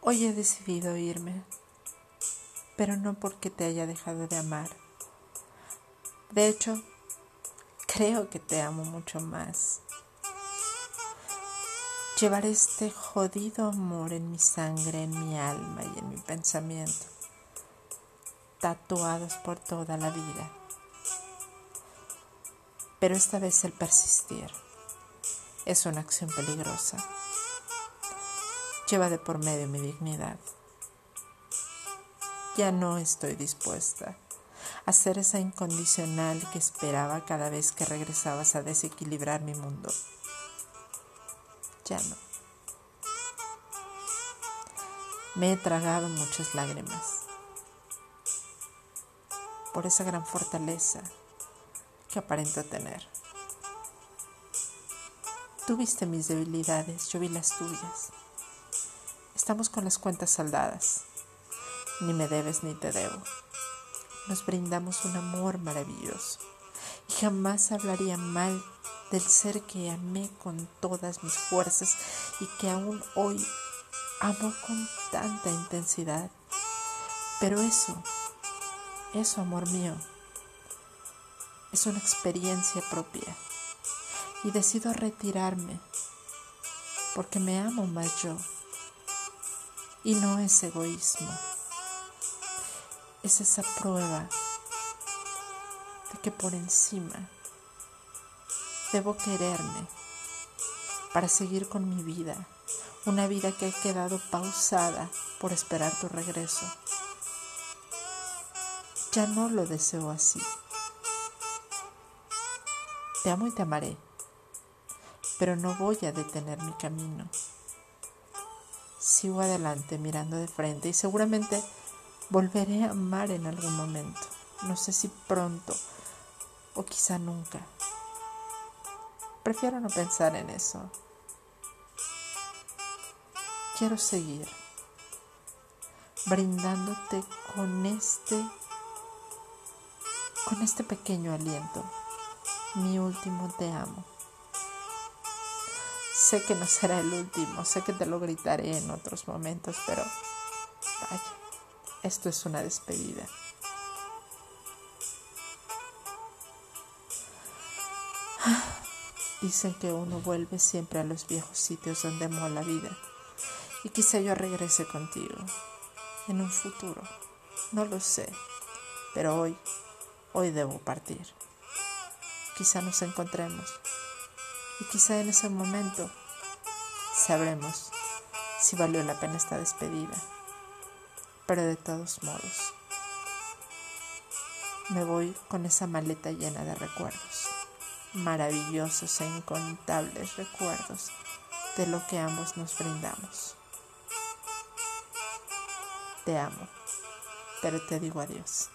Hoy he decidido irme, pero no porque te haya dejado de amar. De hecho, creo que te amo mucho más. Llevaré este jodido amor en mi sangre, en mi alma y en mi pensamiento, tatuados por toda la vida. Pero esta vez el persistir es una acción peligrosa. Lleva de por medio mi dignidad. Ya no estoy dispuesta a ser esa incondicional que esperaba cada vez que regresabas a desequilibrar mi mundo. Ya no. Me he tragado muchas lágrimas por esa gran fortaleza que aparento tener. Tú viste mis debilidades, yo vi las tuyas. Estamos con las cuentas saldadas. Ni me debes ni te debo. Nos brindamos un amor maravilloso. Y jamás hablaría mal del ser que amé con todas mis fuerzas y que aún hoy amo con tanta intensidad. Pero eso, eso, amor mío, es una experiencia propia y decido retirarme porque me amo más yo y no es egoísmo. Es esa prueba de que por encima debo quererme para seguir con mi vida, una vida que ha quedado pausada por esperar tu regreso. Ya no lo deseo así. Te amo y te amaré, pero no voy a detener mi camino. Sigo adelante mirando de frente y seguramente volveré a amar en algún momento. No sé si pronto o quizá nunca. Prefiero no pensar en eso. Quiero seguir brindándote con este con este pequeño aliento mi último te amo. Sé que no será el último, sé que te lo gritaré en otros momentos, pero vaya, esto es una despedida. Dicen que uno vuelve siempre a los viejos sitios donde amó la vida y quizá yo regrese contigo en un futuro. No lo sé, pero hoy, hoy debo partir quizá nos encontremos y quizá en ese momento sabremos si valió la pena esta despedida. Pero de todos modos, me voy con esa maleta llena de recuerdos, maravillosos e incontables recuerdos de lo que ambos nos brindamos. Te amo, pero te digo adiós.